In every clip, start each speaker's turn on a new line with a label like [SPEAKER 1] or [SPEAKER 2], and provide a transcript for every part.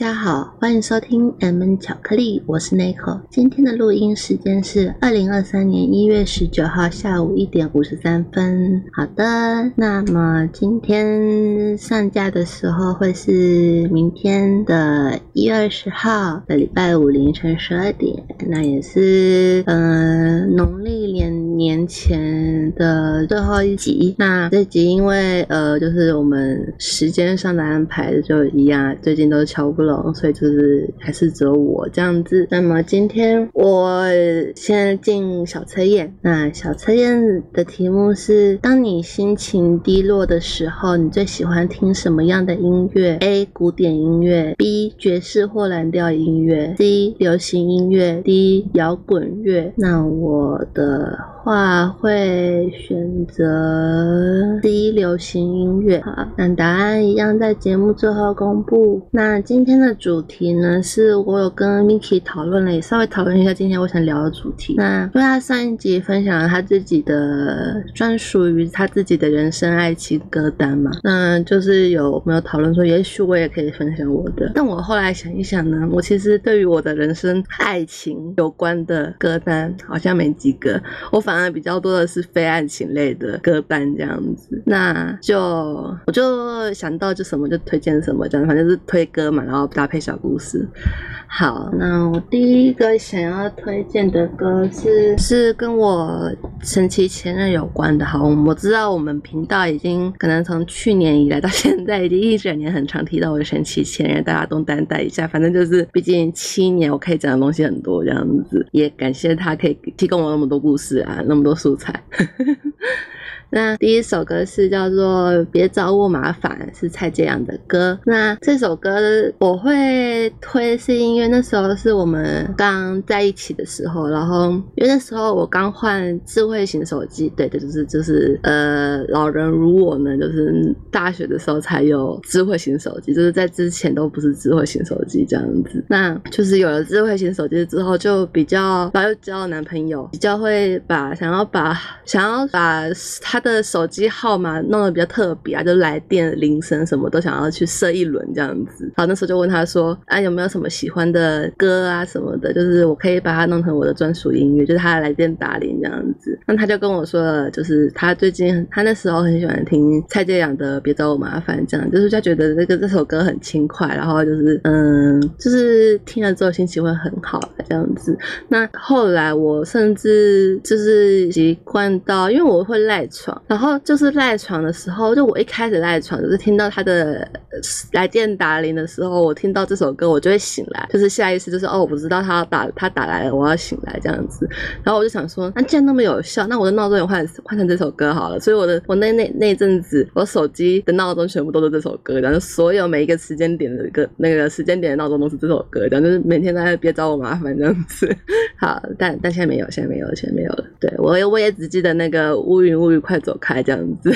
[SPEAKER 1] 大家好，欢迎收听 M 巧克力，我是 Nico。今天的录音时间是二零二三年一月十九号下午一点五十三分。好的，那么今天上架的时候会是明天的一月二十号的礼拜五凌晨十二点，那也是呃农历年年前的最后一集。那这集因为呃就是我们时间上的安排就一样，最近都。瞧不拢，所以就是还是只有我这样子。那么今天我先进小测验。那小测验的题目是：当你心情低落的时候，你最喜欢听什么样的音乐？A. 古典音乐，B. 爵士或蓝调音乐，C. 流行音乐，D. 摇滚乐。那我的话话会选择 D. 流行音乐。好，那答案一样在节目最后公布。那今天的主题呢，是我有跟 Miki 讨论了，也稍微讨论一下今天我想聊的主题。那因为他上一集分享了他自己的专属于他自己的人生爱情歌单嘛，那就是有没有讨论说，也许我也可以分享我的。但我后来想一想呢，我其实对于我的人生爱情有关的歌单好像没几个，我反比较多的是非爱情类的歌单这样子。那就我就想到就什么就推荐什么这样，反正是推歌。嘛，然后搭配小故事。好，那我第一个想要推荐的歌是是跟我神奇前任有关的。好，我知道我们频道已经可能从去年以来到现在，已经一整年很常提到我的神奇前任，大家都担待一下。反正就是，毕竟七年我可以讲的东西很多，这样子也感谢他可以提供我那么多故事啊，那么多素材。那第一首歌是叫做《别找我麻烦》，是蔡健雅的歌。那这首歌我会推，是因为那时候是我们刚在一起的时候，然后因为那时候我刚换智慧型手机，对对，就是就是呃，老人如我呢，就是大学的时候才有智慧型手机，就是在之前都不是智慧型手机这样子。那就是有了智慧型手机之后，就比较，然后又交了男朋友，比较会把想要把想要把他。的手机号码弄得比较特别啊，就来电铃声什么都想要去设一轮这样子。好，那时候就问他说：“啊，有没有什么喜欢的歌啊什么的？就是我可以把它弄成我的专属音乐，就是他来电打铃这样子。”那他就跟我说了，就是他最近他那时候很喜欢听蔡健雅的《别找我麻烦》，这样就是他觉得这个这首歌很轻快，然后就是嗯，就是听了之后心情会很好这样子。那后来我甚至就是习惯到，因为我会赖床。然后就是赖床的时候，就我一开始赖床，就是听到他的来电打铃的时候，我听到这首歌，我就会醒来，就是下意识就是哦，我不知道他要打，他打来了，我要醒来这样子。然后我就想说，那既然那么有效，那我的闹钟也换换成这首歌好了。所以我的我那那那阵子，我手机的闹钟全部都是这首歌，然后所有每一个时间点的歌，那个时间点的闹钟都是这首歌，然后就是每天在别找我麻烦这样子。好，但但现在没有，现在没有，现在没有了。对我我也只记得那个乌云乌云快。走开，这样子。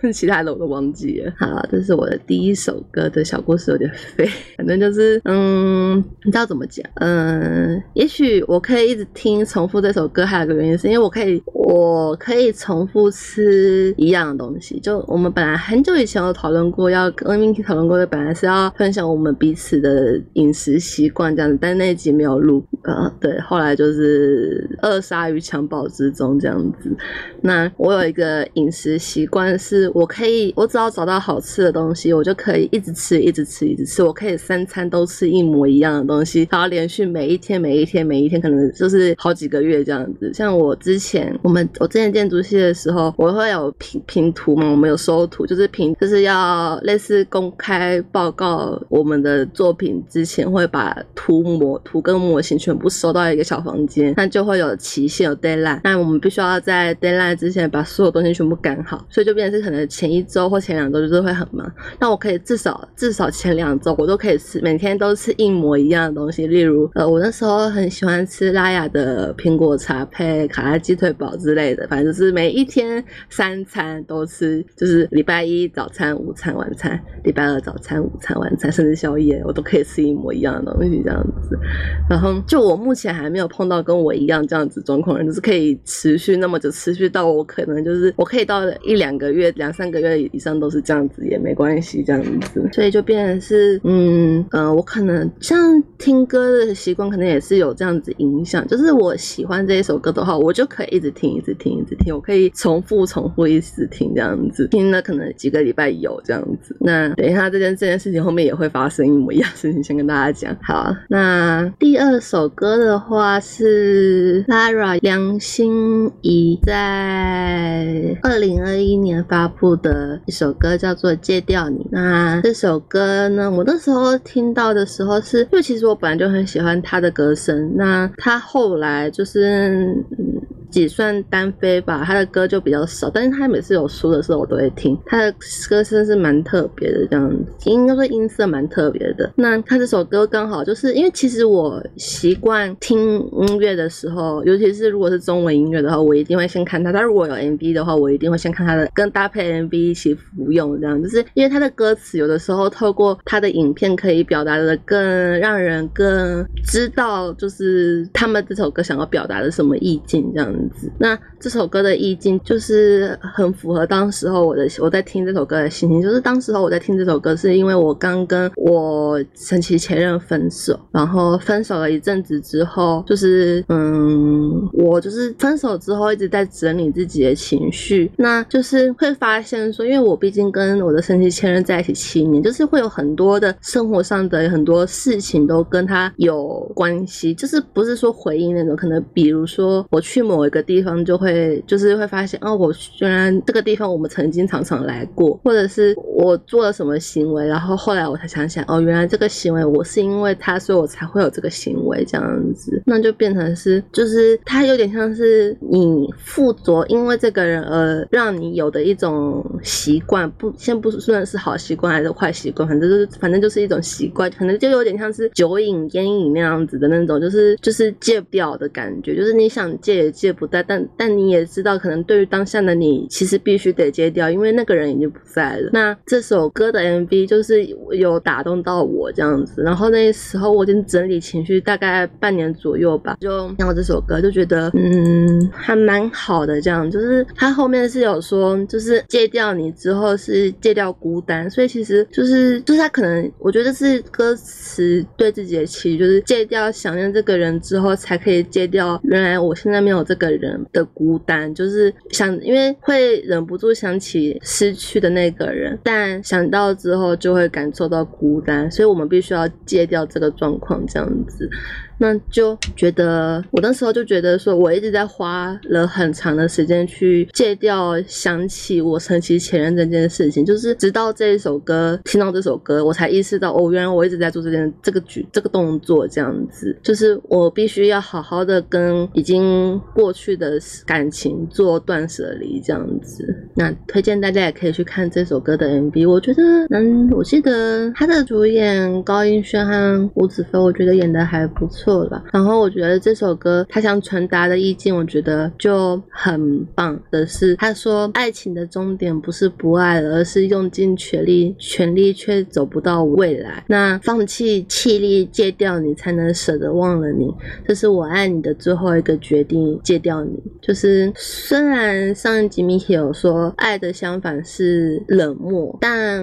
[SPEAKER 1] 其他的我都忘记了。好，这是我的第一首歌的小故事，有点废。反正就是，嗯，你知道怎么讲？嗯，也许我可以一直听重复这首歌，还有个原因是因为我可以，我可以重复吃一样的东西。就我们本来很久以前有讨论过，要跟 Minky 讨论过的，本来是要分享我们彼此的饮食习惯这样子，但那一集没有录。呃，对，后来就是扼杀于襁褓之中这样子。那我有一个饮食习惯是。我可以，我只要找到好吃的东西，我就可以一直吃，一直吃，一直吃。我可以三餐都吃一模一样的东西，然后连续每一天、每一天、每一天，可能就是好几个月这样子。像我之前，我们我之前建筑系的时候，我会有评评图嘛，我们有收图，就是评，就是要类似公开报告我们的作品之前，会把图模图跟模型全部收到一个小房间，那就会有期限，有 deadline，那我们必须要在 deadline 之前把所有东西全部赶好，所以就变成是可能。前一周或前两周就是会很忙，那我可以至少至少前两周我都可以吃，每天都吃一模一样的东西。例如，呃，我那时候很喜欢吃拉雅的苹果茶配卡拉鸡腿堡之类的，反正就是每一天三餐都吃，就是礼拜一早餐、午餐、晚餐，礼拜二早餐、午餐、晚餐，甚至宵夜我都可以吃一模一样的东西这样子。然后，就我目前还没有碰到跟我一样这样子状况人，就是可以持续那么久，持续到我可能就是我可以到一两个月两。三个月以上都是这样子也没关系，这样子，所以就变成是，嗯呃，我可能像听歌的习惯，可能也是有这样子影响。就是我喜欢这一首歌的话，我就可以一直听，一直听，一直听，我可以重复、重复一直听这样子，听了可能几个礼拜有这样子。那等一下这件这件事情后面也会发生一模一样事情，先跟大家讲。好，那第二首歌的话是 Lara 梁心怡在二零二一年发布布的一首歌，叫做《戒掉你》。那这首歌呢，我那时候听到的时候，是因为其实我本来就很喜欢他的歌声。那他后来就是。几算单飞吧，他的歌就比较少，但是他每次有书的时候我都会听，他的歌声是蛮特别的，这样子应该说音色蛮特别的。那他这首歌刚好就是因为其实我习惯听音乐的时候，尤其是如果是中文音乐的话，我一定会先看他。他如果有 MV 的话，我一定会先看他的，跟搭配 MV 一起服用，这样就是因为他的歌词有的时候透过他的影片可以表达的更让人更知道，就是他们这首歌想要表达的什么意境，这样子。那这首歌的意境就是很符合当时候我的我在听这首歌的心情，就是当时候我在听这首歌，是因为我刚跟我神奇前任分手，然后分手了一阵子之后，就是嗯，我就是分手之后一直在整理自己的情绪，那就是会发现说，因为我毕竟跟我的神奇前任在一起七年，就是会有很多的生活上的很多事情都跟他有关系，就是不是说回应那种，可能比如说我去某。一个地方就会就是会发现哦，我虽然这个地方我们曾经常常来过，或者是我做了什么行为，然后后来我才想起来哦，原来这个行为我是因为他，所以我才会有这个行为这样子，那就变成是就是他有点像是你附着因为这个人而让你有的一种习惯，不先不算是好习惯还是坏习惯，反正就是反正就是一种习惯，可能就有点像是酒瘾烟瘾那样子的那种，就是就是戒不掉的感觉，就是你想戒也戒。不在，但但你也知道，可能对于当下的你，其实必须得戒掉，因为那个人已经不在了。那这首歌的 MV 就是有打动到我这样子，然后那时候我已经整理情绪大概半年左右吧，就听到这首歌，就觉得嗯还蛮好的。这样就是他后面是有说，就是戒掉你之后是戒掉孤单，所以其实就是就是他可能我觉得是歌词对自己的期，就是戒掉想念这个人之后，才可以戒掉原来我现在没有这个。人的孤单，就是想，因为会忍不住想起失去的那个人，但想到之后就会感受到孤单，所以我们必须要戒掉这个状况，这样子。那就觉得，我那时候就觉得说，我一直在花了很长的时间去戒掉想起我神奇前任这件事情，就是直到这一首歌听到这首歌，我才意识到，哦，原来我一直在做这件这个举这个动作，这样子，就是我必须要好好的跟已经过去的感情做断舍离，这样子。那推荐大家也可以去看这首歌的 MV，我觉得，嗯，我记得他的主演高音轩和吴子飞，我觉得演的还不错。错了，然后我觉得这首歌他想传达的意境，我觉得就很棒的是，他说爱情的终点不是不爱了，而是用尽全力，全力却走不到未来。那放弃气力，戒掉你，才能舍得忘了你。这是我爱你的最后一个决定，戒掉你。就是虽然上一集 Miki 有说爱的相反是冷漠，但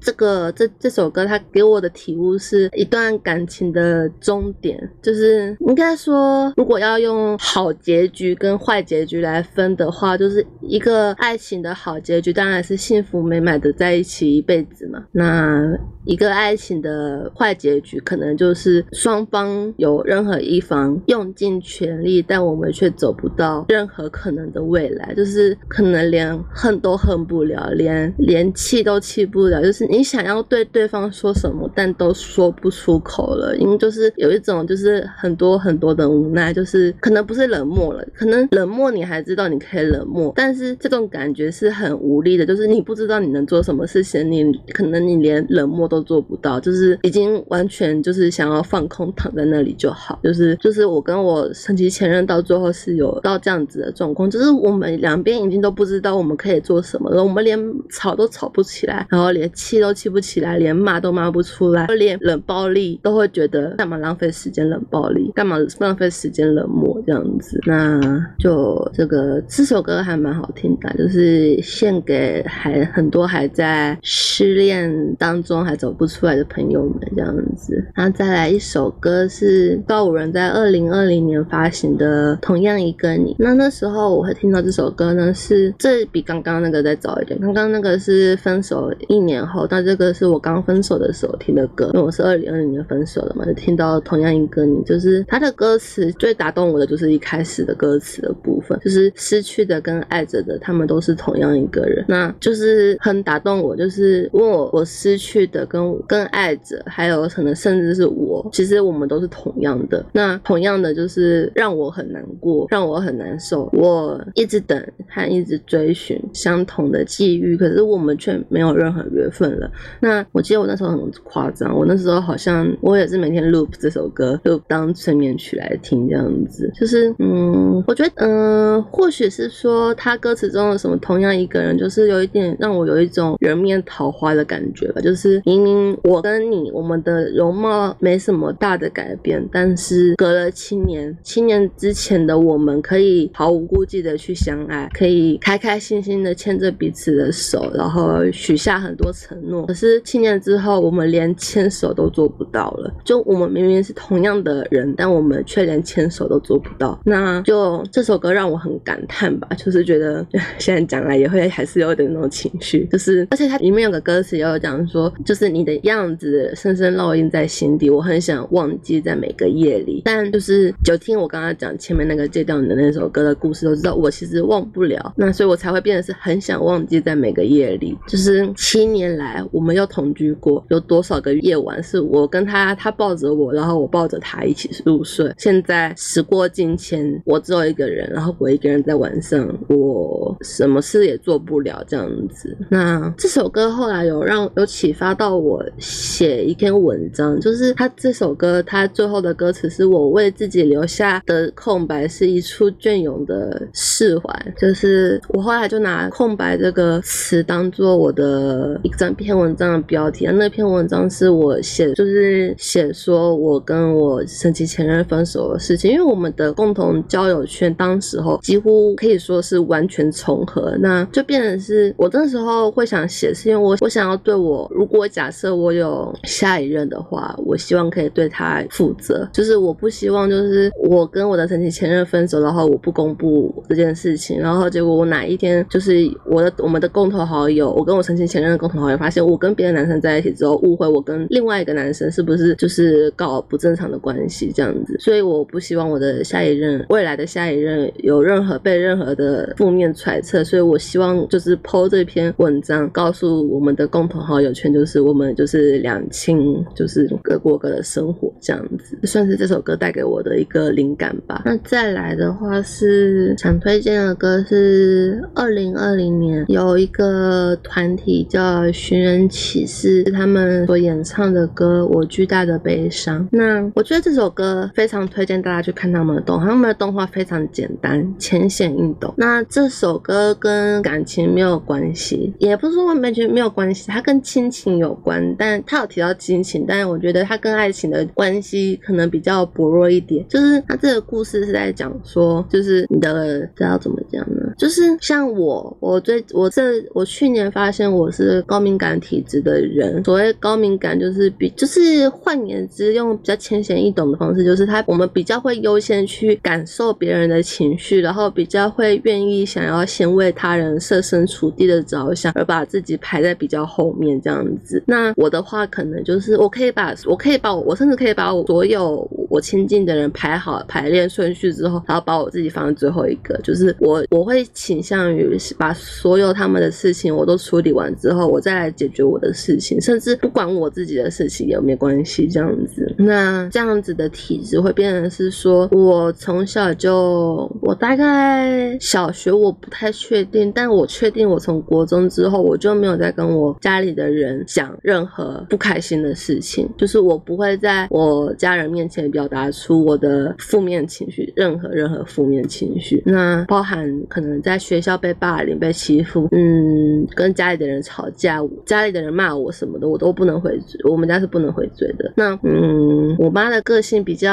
[SPEAKER 1] 这个这这首歌他给我的体悟是一段感情的终点。就是应该说，如果要用好结局跟坏结局来分的话，就是一个爱情的好结局，当然是幸福美满的在一起一辈子嘛。那一个爱情的坏结局，可能就是双方有任何一方用尽全力，但我们却走不到任何可能的未来，就是可能连恨都恨不了，连连气都气不了，就是你想要对对方说什么，但都说不出口了，因为就是有一种就是。是很多很多的无奈，就是可能不是冷漠了，可能冷漠你还知道你可以冷漠，但是这种感觉是很无力的，就是你不知道你能做什么事情，你可能你连冷漠都做不到，就是已经完全就是想要放空躺在那里就好，就是就是我跟我神奇前任到最后是有到这样子的状况，就是我们两边已经都不知道我们可以做什么了，我们连吵都吵不起来，然后连气都气不起来，连骂都骂不出来，连冷暴力都会觉得干嘛浪费时间。冷暴力，干嘛浪费时间冷漠这样子？那就这个这首歌还蛮好听的，就是献给还很多还在失恋当中还走不出来的朋友们这样子。然后再来一首歌是告五人在二零二零年发行的《同样一个你》。那那时候我会听到这首歌呢，是这比刚刚那个再早一点，刚刚那个是分手一年后，但这个是我刚分手的时候听的歌，因为我是二零二零年分手的嘛，就听到同样一个你，就是他的歌词最打动我的就是一开始的歌词的部分，就是失去的跟爱着的，他们都是同样一个人，那就是很打动我，就是问我我失去的跟跟爱着，还有可能甚至是我，其实我们都是同样的，那同样的就是让我很难过，让我很难受，我一直等和一直追寻相同的际遇，可是我们却没有任何缘分了。那我记得我那时候很夸张，我那时候好像我也是每天 loop 这首歌就当催眠曲来听这样子，就是嗯，我觉得嗯，或许是说他歌词中的什么同样一个人，就是有一点让我有一种人面桃花的感觉吧，就是明明我跟你我们的容貌没什么大的改变，但是隔了七年，七年之前的我们可以毫无顾忌的去相爱，可以开开心心的牵着彼此的手，然后许下很多承诺，可是七年之后，我们连牵手都做不到了。就我们明明是同样的人，但我们却连牵手都做不到。那就这首歌让我很感叹吧，就是觉得 现在讲来也会还是有点那种情绪，就是而且它里面有个歌词也有讲说，就是你的样子深深烙印在心底，我很想忘记在每个夜里。但就是就听我刚刚讲前面那个戒掉你的那首歌的故事，都知道我其实忘不了。那所以我才会变得是很想忘记在每个夜里，就是七年来我们又同居过，有多少个夜晚是我跟他，他抱着我，然后我抱着他一起入睡。现在时过境迁，我只有一个人，然后我一个人在晚上，我什么事也做不了这样子。那这首歌后来有让有启发到我写一篇文章，就是他这首歌他最后的歌词是我为自己留下的空白是一处隽永的释怀，就是我后来就拿空白这个词当做我的一张篇文章的标题。那篇文章是我写，就是写说我跟我神奇前任分手的事情，因为我们的共同交友圈当时候几乎可以说是完全重合，那就变成是我那时候会想写，是因为我我想要对我，如果假设我有下一任的话，我希望可以对他负责，就是我不希望就是我跟我的神奇前任分手，然后我不公布这件事情，然后结果我哪一天就是我的我们的共同好友，我跟我神奇前任的共同好友发现我跟别的男生在一起之后，误会我跟另外一个男生是不是就是搞不正常的关系这样子，所以我不希望我的下一任未来的下一任有任何被任何的负面揣测，所以我希望就是剖这篇文章，告诉我们的共同好友圈，就是我们就是两清，就是各过各的生活这样子，算是这首歌带给我的一个灵感吧。那再来的话是想推荐的歌是二零二零年有一个团体叫寻人启事，是他们所演唱的歌《我巨大的悲伤》。那我觉得这首歌非常推荐大家去看他们的动画，他们的动画非常简单、浅显易懂。那这首歌跟感情没有关系，也不是说完全没有关系，它跟亲情有关，但它有提到亲情，但是我觉得它跟爱情的关系可能比较薄弱一点。就是它这个故事是在讲说，就是你的这要怎么讲呢？就是像我，我最我这我去年发现我是高敏感体质的人。所谓高敏感，就是比就是换言之，用比较浅显易懂的方式，就是他我们比较会优先去感受别人的情绪，然后比较会愿意想要先为他人设身处地的着想，而把自己排在比较后面这样子。那我的话，可能就是我可以把我可以把我我甚至可以把我所有我亲近的人排好排练顺序之后，然后把我自己放在最后一个，就是我我会。倾向于把所有他们的事情我都处理完之后，我再来解决我的事情，甚至不管我自己的事情也没关系，这样子。那这样子的体质会变成是说，我从小就，我大概小学我不太确定，但我确定我从国中之后，我就没有再跟我家里的人讲任何不开心的事情，就是我不会在我家人面前表达出我的负面情绪，任何任何负面情绪，那包含可能。
[SPEAKER 2] 在学校被霸凌、被欺负，嗯，跟家里的人吵架，家里的人骂我什么的，我都不能回嘴。我们家是不能回嘴的。那嗯，我妈的个性比较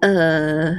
[SPEAKER 2] 呃。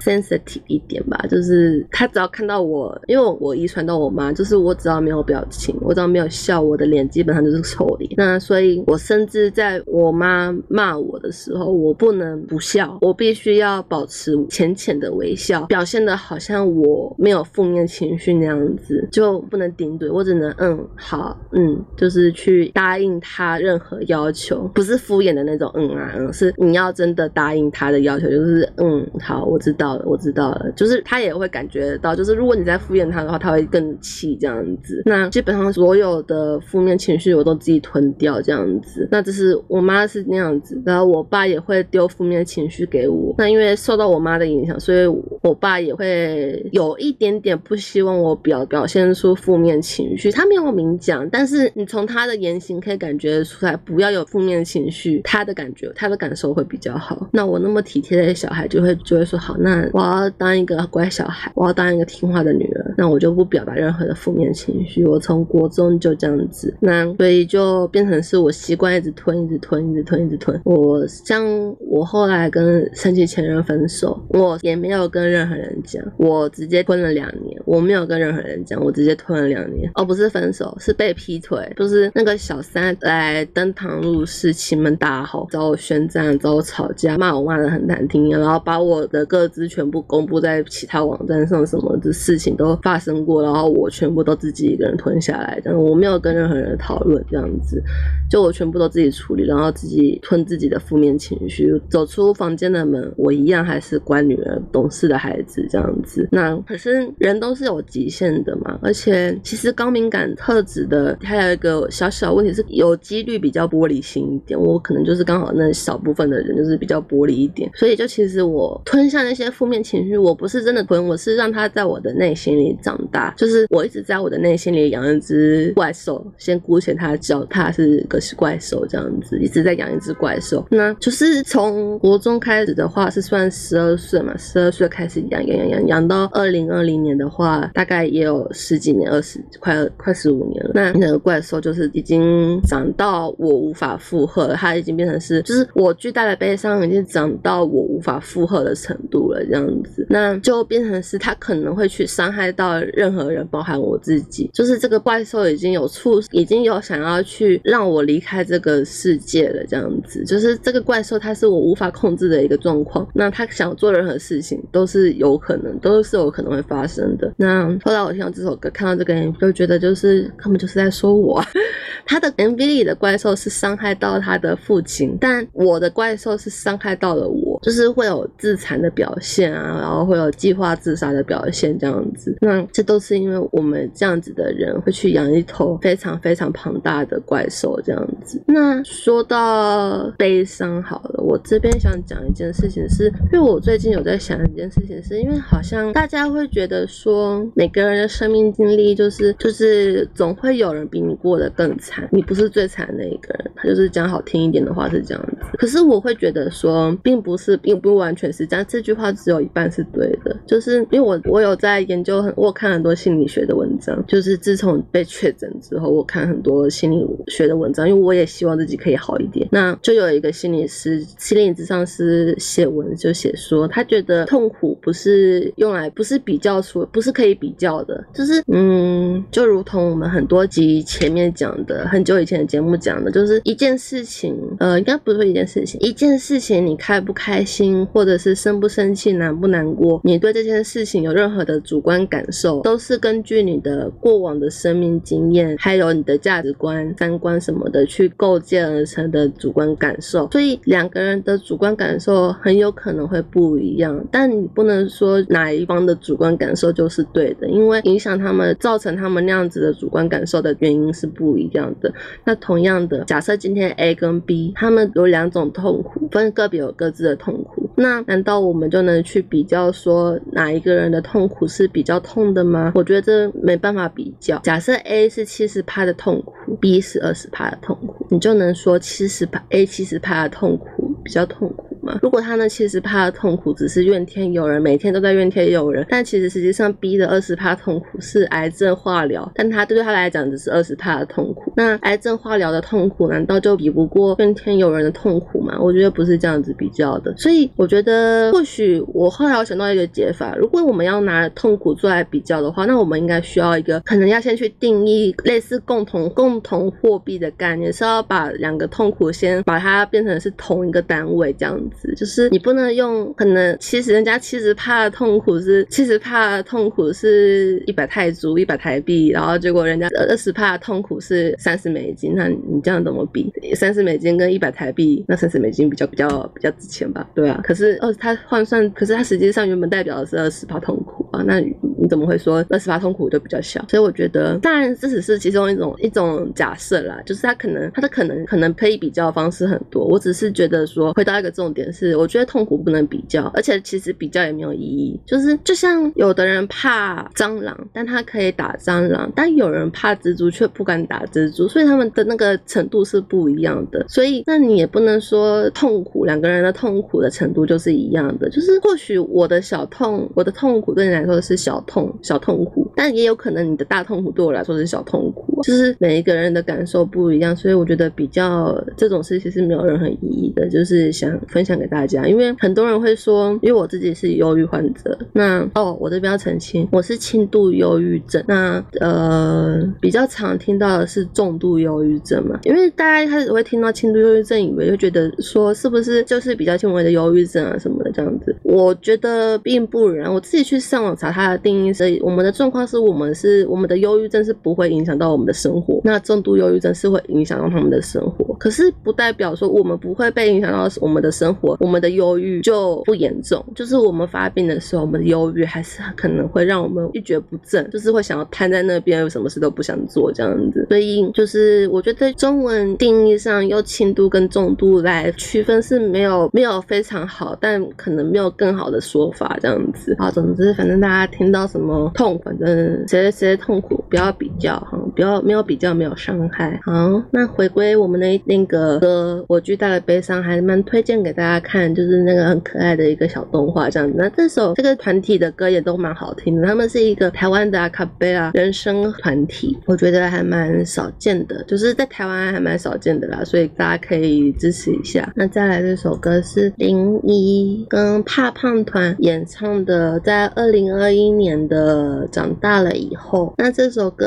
[SPEAKER 2] Sensitive 一点吧，就是他只要看到我，因为我遗传到我妈，就是我只要没有表情，我只要没有笑，我的脸基本上就是臭脸。那所以，我甚至在我妈骂我的时候，我不能不笑，我必须要保持浅浅的微笑，表现的好像我没有负面情绪那样子，就不能顶嘴，我只能嗯好嗯，就是去答应他任何要求，不是敷衍的那种嗯啊嗯，是你要真的答应他的要求，就是嗯好，我知道。我知道了，就是他也会感觉到，就是如果你在敷衍他的话，他会更气这样子。那基本上所有的负面情绪我都自己吞掉这样子。那这是我妈是那样子，然后我爸也会丢负面情绪给我。那因为受到我妈的影响，所以我爸也会有一点点不希望我表表现出负面情绪。他没有明讲，但是你从他的言行可以感觉出来，不要有负面情绪，他的感觉，他的感受会比较好。那我那么体贴的小孩就会就会说好，那。我要当一个乖小孩，我要当一个听话的女儿，那我就不表达任何的负面情绪。我从国中就这样子，那所以就变成是我习惯一直吞，一直吞，一直吞，一直吞。我像我后来跟生气前任分手，我也没有跟任何人讲，我直接吞了两年，我没有跟任何人讲，我直接吞了两年。哦，不是分手，是被劈腿，就是那个小三来登堂入室，欺门大吼，找我宣战，找我吵架，骂我骂的很难听，然后把我的各自。全部公布在其他网站上，什么的事情都发生过，然后我全部都自己一个人吞下来，但是我没有跟任何人讨论，这样子，就我全部都自己处理，然后自己吞自己的负面情绪，走出房间的门，我一样还是乖女儿、懂事的孩子，这样子。那可是人都是有极限的嘛，而且其实高敏感特质的还有一个小小问题是有几率比较玻璃心一点，我可能就是刚好那少部分的人就是比较玻璃一点，所以就其实我吞下那些负。面情绪，我不是真的吞，我是让它在我的内心里长大。就是我一直在我的内心里养一只怪兽，先姑且他叫他是个是怪兽这样子，一直在养一只怪兽。那就是从国中开始的话，是算十二岁嘛，十二岁开始养养养养养到二零二零年的话，大概也有十几年，二十快快十五年了。那那个怪兽就是已经长到我无法负荷了，它已经变成是，就是我巨大的悲伤已经长到我无法负荷的程度了。这样子，那就变成是他可能会去伤害到任何人，包含我自己。就是这个怪兽已经有触，已经有想要去让我离开这个世界了。这样子，就是这个怪兽，它是我无法控制的一个状况。那他想做任何事情，都是有可能，都是有可能会发生的。那后来我听到这首歌，看到这个 MV，就觉得就是根本就是在说我。他的 MV 里的怪兽是伤害到他的父亲，但我的怪兽是伤害到了我，就是会有自残的表现。啊，然后会有计划自杀的表现这样子，那这都是因为我们这样子的人会去养一头非常非常庞大的怪兽这样子。那说到悲伤好了，我这边想讲一件事情，是因为我最近有在想一件事情，是因为好像大家会觉得说每个人的生命经历就是就是总会有人比你过得更惨，你不是最惨的一个人，他就是讲好听一点的话是这样子。可是我会觉得说，并不是，是并不完全是这样，这句话只有。一半是对的，就是因为我我有在研究很，我看很多心理学的文章，就是自从被确诊之后，我看很多心理学的文章，因为我也希望自己可以好一点。那就有一个心理师，心理咨商师写文就写说，他觉得痛苦不是用来，不是比较出，不是可以比较的，就是嗯，就如同我们很多集前面讲的，很久以前的节目讲的，就是一件事情，呃，应该不是一件事情，一件事情你开不开开心，或者是生不生气？难不难过？你对这件事情有任何的主观感受，都是根据你的过往的生命经验，还有你的价值观、三观什么的去构建而成的主观感受。所以两个人的主观感受很有可能会不一样，但你不能说哪一方的主观感受就是对的，因为影响他们、造成他们那样子的主观感受的原因是不一样的。那同样的，假设今天 A 跟 B 他们有两种痛苦，分个别有各自的痛痛苦，那难道我们就能去？去比较说哪一个人的痛苦是比较痛的吗？我觉得这没办法比较。假设 A 是七十趴的痛苦，B 是二十趴的痛苦，你就能说七十趴 A 七十趴的痛苦比较痛苦。如果他那七十趴的痛苦只是怨天尤人，每天都在怨天尤人，但其实实际上逼的二十趴痛苦是癌症化疗，但他对他来讲只是二十趴的痛苦。那癌症化疗的痛苦难道就比不过怨天尤人的痛苦吗？我觉得不是这样子比较的。所以我觉得或许我后来我想到一个解法，如果我们要拿痛苦做来比较的话，那我们应该需要一个可能要先去定义类似共同共同货币的概念，是要把两个痛苦先把它变成是同一个单位这样子，就是你不能用可能其实人家七十帕的痛苦是七十帕的痛苦是一百泰铢一百台币，然后结果人家二十帕的痛苦是三十美金，那你这样怎么比？三十美金跟一百台币，那三十美金比较比较比较值钱吧？对啊，可是二它换算，可是它实际上原本代表的是二十帕痛苦那你怎么会说二十八痛苦就比较小？所以我觉得，当然这只是其中一种一种假设啦，就是他可能他的可能可能可以比较方式很多。我只是觉得说，回到一个重点是，我觉得痛苦不能比较，而且其实比较也没有意义。就是就像有的人怕蟑螂，但他可以打蟑螂；但有人怕蜘蛛却不敢打蜘蛛，所以他们的那个程度是不一样的。所以那你也不能说痛苦两个人的痛苦的程度就是一样的。就是或许我的小痛，我的痛苦对你来说是小痛小痛苦，但也有可能你的大痛苦对我来说是小痛苦。就是每一个人的感受不一样，所以我觉得比较这种事情是没有任何意义的。就是想分享给大家，因为很多人会说，因为我自己是忧郁患者，那哦，我这边要澄清，我是轻度忧郁症。那呃，比较常听到的是重度忧郁症嘛，因为大家一开始会听到轻度忧郁症，以为就觉得说是不是就是比较轻微的忧郁症啊什么的这样子。我觉得并不然，我自己去上网查它的定义是，我们的状况是我们是我们的忧郁症是不会影响到我们的生活，那重度忧郁症是会影响到他们的生活，可是不代表说我们不会被影响到我们的生活，我们的忧郁就不严重。就是我们发病的时候，我们的忧郁还是可能会让我们一蹶不振，就是会想要瘫在那边，有什么事都不想做这样子。所以就是我觉得中文定义上用轻度跟重度来区分是没有没有非常好，但可能没有更好的说法这样子。好，总之反正大家听到什么痛，反正谁谁痛苦不要比较哈，不要没有比较没有伤害。好，那回归我们的那个歌，我巨大的悲伤还蛮推荐给大家看，就是那个很可爱的一个小动画这样子。那这首这个团体的歌也都蛮好听的，他们是一个台湾的阿卡贝拉人声团体，我觉得还蛮少见的，就是在台湾还蛮少见的啦，所以大家可以支持一下。那再来这首歌是林一跟怕胖团演唱的，在二零二一年的长大了以后。那这首歌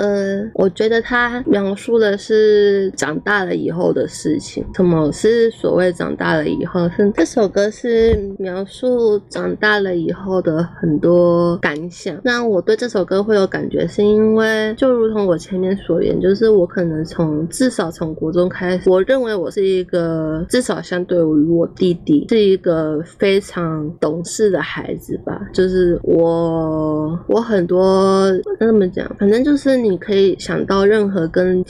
[SPEAKER 2] 我觉得它描述的是长大了以后的事情。什么是所谓长大了以后？是这首歌是描述长大了以后的很多感想。那我对这首歌会有感觉，是因为就如同我前面所言，就是我可能从至少从国中开始，我认为我是一个至少相对于我弟弟是一个非常懂事的孩子吧。就是我我很多怎么讲，反正就是你可以想到任何跟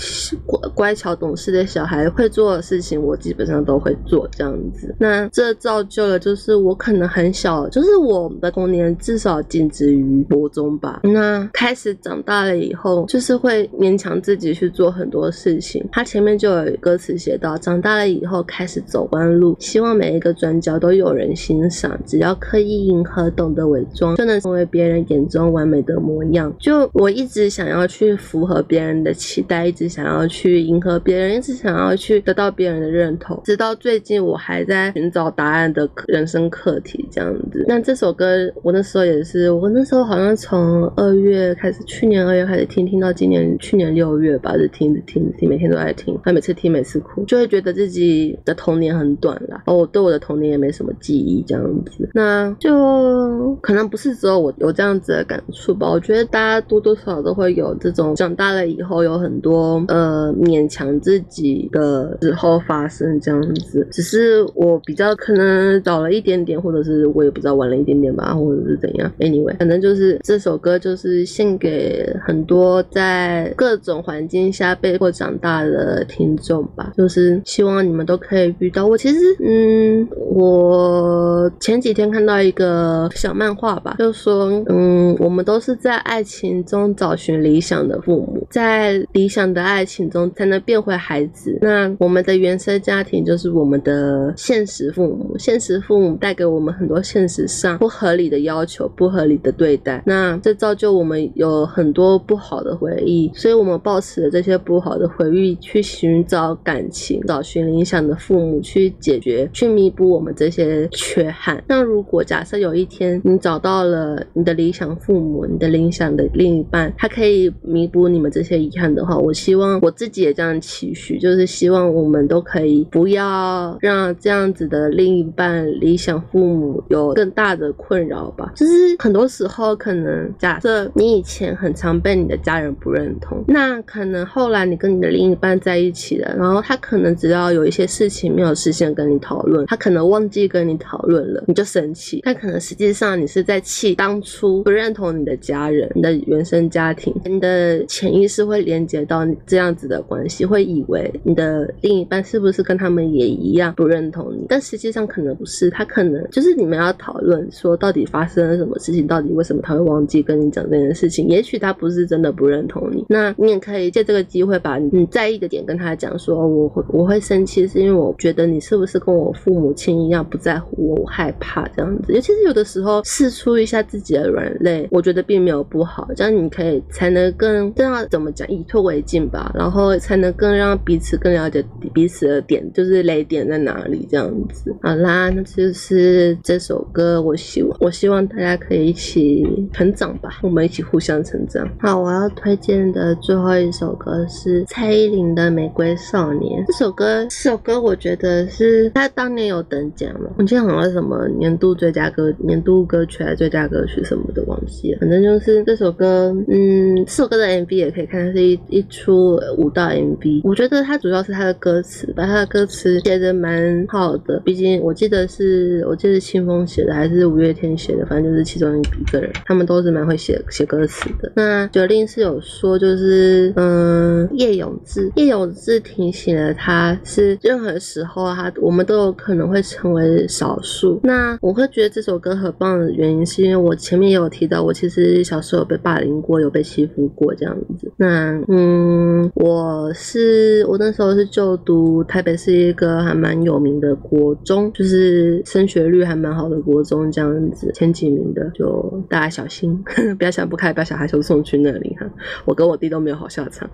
[SPEAKER 2] 乖乖巧懂事的小孩会做的事情，我基本上都会做这样子。那这造就了，就是我可能很小，就是我的童年至少仅止于国中吧。那开始长大了以后，就是会勉强自己去做很多事情。他前面就有歌词写到，长大了以后开始走弯路，希望每一个转角都有人欣赏。只要刻意迎合，懂得伪装，就能成为别人眼中完美的模样。就我一直想要去符合别人的期待，一直想要去迎合别人，一直想要去得到别人的认同。直到最近，我还在寻找答案的人生课题这样子。那这首歌，我那时候也是，我那时候好像从二月开始，去年二月开始听，听到今年去年六月吧，就听着听着听，每天都在听。他每次听，每次哭，就会觉得自己的童年很短啦。哦我对我的童年也没什么记忆这样子。那就可能不是只有我有这样子的感触吧。我觉得大家多多少少都会有这种长大了以后有很多呃勉强自己的时候发生这样子。只是我比较可能早了一点点，或者是我也不知道晚了一点点吧，或者是怎样。Anyway，反正就是这首歌就是献给很多在各种环境下被迫长大的听众吧。就是希望你们都可以遇到我。其实，嗯，我前几天看到一个小漫画吧，就说，嗯。我们都是在爱情中找寻理想的父母，在理想的爱情中才能变回孩子。那我们的原生家庭就是我们的现实父母，现实父母带给我们很多现实上不合理的要求、不合理的对待。那这造就我们有很多不好的回忆，所以我们抱持着这些不好的回忆去寻找感情，找寻理想的父母去解决、去弥补我们这些缺憾。那如果假设有一天你找到了你的理想父母，你的理想的另一半，他可以弥补你们这些遗憾的话，我希望我自己也这样期许，就是希望我们都可以不要让这样子的另一半、理想父母有更大的困扰吧。就是很多时候，可能假设你以前很常被你的家人不认同，那可能后来你跟你的另一半在一起了，然后他可能只要有一些事情没有事先跟你讨论，他可能忘记跟你讨论了，你就生气。但可能实际上你是在气当出不认同你的家人、你的原生家庭，你的潜意识会连接到这样子的关系，会以为你的另一半是不是跟他们也一样不认同你？但实际上可能不是，他可能就是你们要讨论说到底发生了什么事情，到底为什么他会忘记跟你讲这件事情？也许他不是真的不认同你，那你也可以借这个机会把你在意的点跟他讲说，我会我会生气是因为我觉得你是不是跟我父母亲一样不在乎我，我害怕这样子。尤其是有的时候试出一下自己的软肋，我觉得并没有不好，这样你可以才能更这样怎么讲以退为进吧，然后才能更让彼此更了解彼此的点，就是雷点在哪里这样子。好啦，那就是这首歌，我希望我希望大家可以一起成长吧，我们一起互相成长。好，我要推荐的最后一首歌是蔡依林的《玫瑰少年》。这首歌，这首歌我觉得是她当年有得奖了，我记得好像什么年度最佳歌、年度歌曲还是最佳歌曲什么的，忘记了。反正就是这首歌，嗯，这首歌的 MV 也可以看，是一一出舞蹈 MV。我觉得它主要是它的歌词，把它的歌词写的蛮好的。毕竟我记得是，我记得清风写的还是五月天写的，反正就是其中一个人，他们都是蛮会写写歌词的。那九令是有说，就是嗯，叶永志，叶永志提醒了他，是任何时候他我们都有可能会成为少数。那我会觉得这首歌很棒的原因，是因为我前面也有提到，我其实小时候有被霸凌过，有被欺负过这样子。那嗯，我是我那时候是就读台北市一个还蛮有名的国中，就是升学率还蛮好的国中这样子，前几名的，就大家小心，不要想不开，把小孩就送去那里哈。我跟我弟都没有好下场。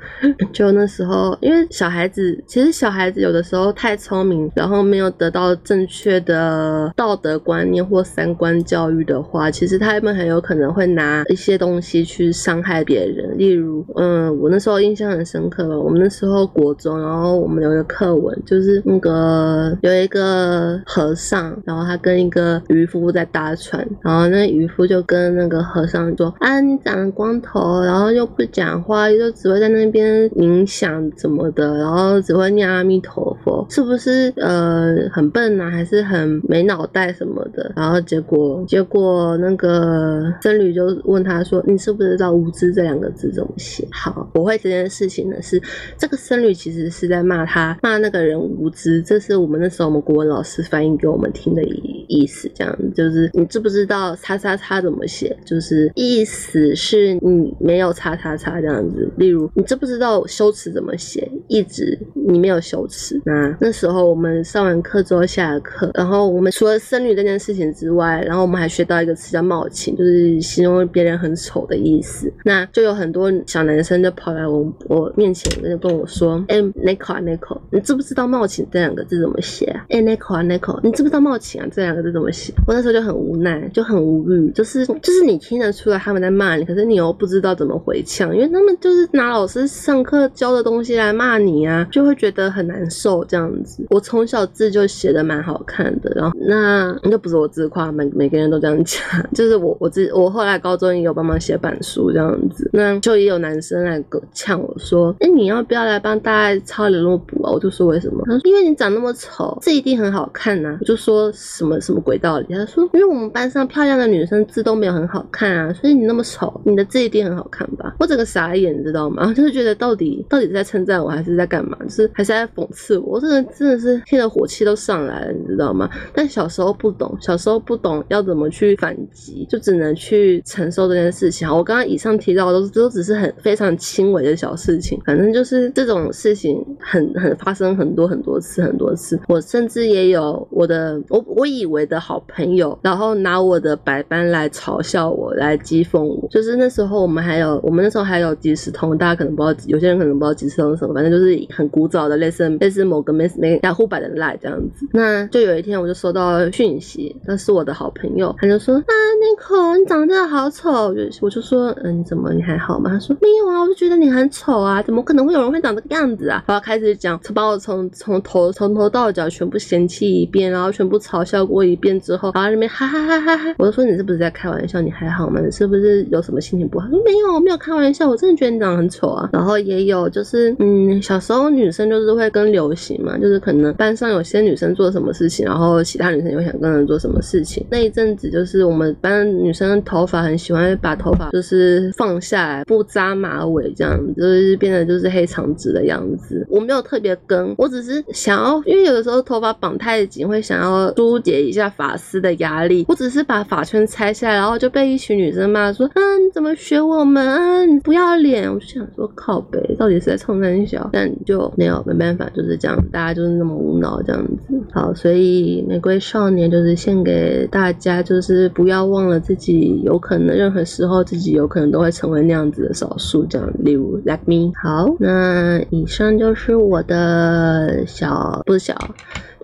[SPEAKER 2] 就那时候，因为小孩子其实小孩子有的时候太聪明，然后没有得到正确的道德观念或三观教育的话，其实他他们很有可能会拿一些东西去伤害别人。例如，嗯，我那时候印象很深刻吧，我们那时候国中，然后我们有一个课文，就是那个有一个和尚，然后他跟一个渔夫在搭船，然后那渔夫就跟那个和尚说：“啊，你长了光头，然后又不讲话，就只会在那边冥想怎么的，然后只会念阿弥陀佛，是不是呃很笨啊，还是很没脑袋什么的？”然后结果结果那个呃僧侣就问他说：“你是不是知道无知这两个字怎么写？”好，我会这件事情呢是这个僧侣其实是在骂他骂那个人无知，这是我们那时候我们国文老师翻译给我们听的意意思，这样就是你知不知道叉叉叉怎么写？就是意思是你没有叉叉叉这样子。例如你知不知道修辞怎么写？一直你没有修辞。那那时候我们上完课之后下了课，然后我们除了僧侣这件事情之外，然后我们还学到一个词叫冒气就是形容别人很丑的意思。那就有很多小男生就跑来我我面前就跟我说：“哎，Nico 啊 Nico，你知不知道冒请这两个字怎么写啊？哎，Nico 啊 Nico，你知不知道冒请啊这两个字怎么写？”我那时候就很无奈，就很无语，就是就是你听得出来他们在骂你，可是你又不知道怎么回呛，因为他们就是拿老师上课教的东西来骂你啊，就会觉得很难受这样子。我从小字就写的蛮好看的，然后那那不是我自夸，每每个人都这样讲，就是我我自我后来高中也有帮忙写板书这样子，那就也有男生来呛我说：“哎，你要不要来帮大家抄联络簿啊？”我就说为什么？他说：“因为你长那么丑，字一定很好看呐。”我就说什么什么鬼道理？他说：“因为我们班上漂亮的女生字都没有很好看啊，所以你那么丑，你的字一定很好看吧？”我整个傻眼，你知道吗？就是觉得到底到底是在称赞我还是在干嘛？就是还是在讽刺我？我这个真的是听得火气都上来了，你知道吗？但小时候不懂，小时候不懂要怎么去反击，就只能去承受这件事情。我刚刚以上提到的都都只是很非常轻微的小事情，反正就是这种事情很很发生很多很多次很多次。我甚至也有我的我我以为的好朋友，然后拿我的白斑来嘲笑我，来讥讽我。就是那时候我们还有我们那时候还有即时通，大家可能不知道，有些人可能不知道即时通是什么，反正就是很古早的类似类似某个没没雅虎版的 Line 这样子。那就有一天我就收到讯息，那是我的好朋友，他就说啊那个，Nico，你长得真的好丑。我就我就说，嗯，怎么你还好吗？他说没有啊，我就觉得你很丑啊，怎么可能会有人会长这个样子啊？然后开始讲，把我从从头从头到脚全部嫌弃一遍，然后全部嘲笑过一遍之后，然后那边哈哈哈哈哈，我就说你是不是在开玩笑？你还好吗？你是不是有什么心情不好？他说没有，我没有开玩笑，我真的觉得你长得很丑啊。然后也有就是，嗯，小时候女生就是会跟流行嘛，就是可能班上有些女生做什么事情，然后其他女生也会想跟着做什么事情。那一阵子就是我们班女生头发很喜欢把头发就是放下来，不扎马尾这样，就是变得就是黑长直的样子。我没有特别跟，我只是想要，因为有的时候头发绑太紧，会想要疏解一下发丝的压力。我只是把发圈拆下来，然后就被一群女生骂说：“嗯，你怎么学我们？啊，你不要脸！”我就想说靠背，到底是在冲三小？但就没有没办法，就是这样，大家就是那么无脑这样子。好，所以玫瑰少年就是献给大家，就是不要忘了自己有可能任何时候自己有可能都会成为那样子的少数，这样，例如 like me。好，那以上就是我的小，不小。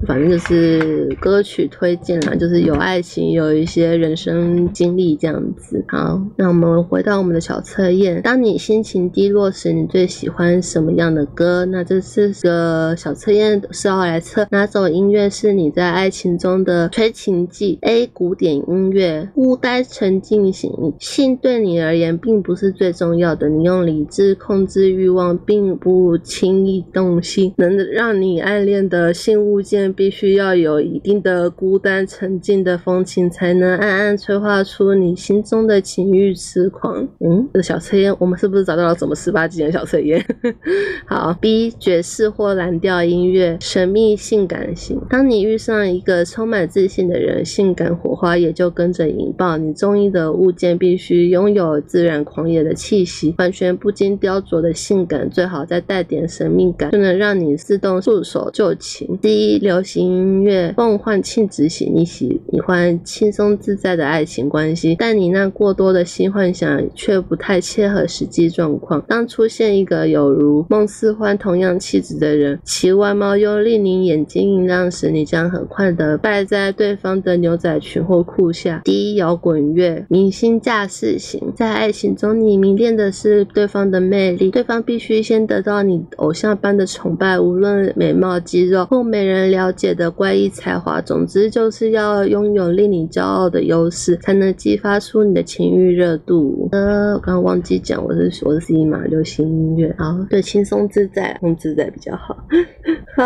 [SPEAKER 2] 反正就是歌曲推荐啦，就是有爱情，有一些人生经历这样子。好，那我们回到我们的小测验。当你心情低落时，你最喜欢什么样的歌？那这四个小测验是要来测哪种音乐是你在爱情中的催情剂？A. 古典音乐，孤单沉浸型。性对你而言并不是最重要的，你用理智控制欲望，并不轻易动心。能让你暗恋的性物件。必须要有一定的孤单沉静的风情，才能暗暗催化出你心中的情欲痴狂。嗯，这小测验，我们是不是找到了什么十八级的小测验？好，B 爵士或蓝调音乐，神秘性感型。当你遇上一个充满自信的人，性感火花也就跟着引爆。你中意的物件必须拥有自然狂野的气息，完全不经雕琢的性感，最好再带点神秘感，就能让你自动束手就擒。D 流流行音乐梦幻庆子型，你喜欢轻松自在的爱情关系，但你那过多的新幻想却不太切合实际状况。当出现一个有如梦似欢同样气质的人，其外貌又令你眼睛一亮时，你将很快的败在对方的牛仔裙或裤下。第一摇滚乐明星架势型，在爱情中你迷恋的是对方的魅力，对方必须先得到你偶像般的崇拜，无论美貌肌肉或美人聊。解的怪异才华，总之就是要拥有令你骄傲的优势，才能激发出你的情欲热度。呃，我刚刚忘记讲，我是我是 C 嘛，流行音乐，好，对，轻松自在，控自在比较好。好，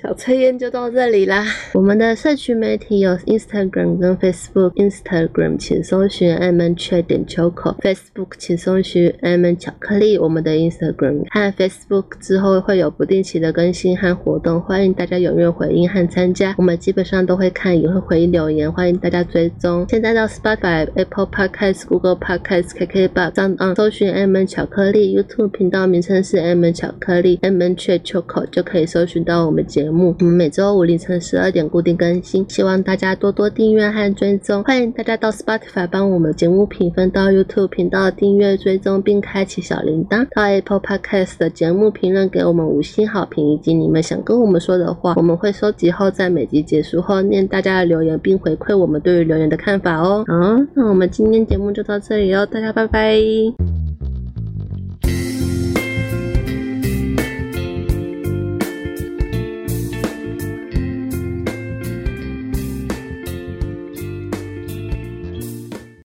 [SPEAKER 2] 小测验就到这里啦。我们的社区媒体有 Instagram 跟 Facebook，Instagram 请搜寻 M N 缺点秋口，Facebook 请搜寻 M N 巧克力。我们的 Instagram 和 Facebook 之后会有不定期的更新和活动，欢迎大家踊跃。有回应和参加，我们基本上都会看，也会回应留言，欢迎大家追踪。现在到 Spotify、Apple Podcast、Google Podcast、KKBox 上嗯搜寻 M N 巧克力，YouTube 频道名称是 M N 巧克力 M N 雀秋口就可以搜寻到我们节目。我们每周五凌晨十二点固定更新，希望大家多多订阅和追踪。欢迎大家到 Spotify 帮我们节目评分，到 YouTube 频道订阅追踪并开启小铃铛，到 Apple Podcast 的节目评论给我们五星好评，以及你们想跟我们说的话，我们们。会收集后，在每集结束后念大家的留言，并回馈我们对于留言的看法哦。好，那我们今天节目就到这里哦，大家拜拜。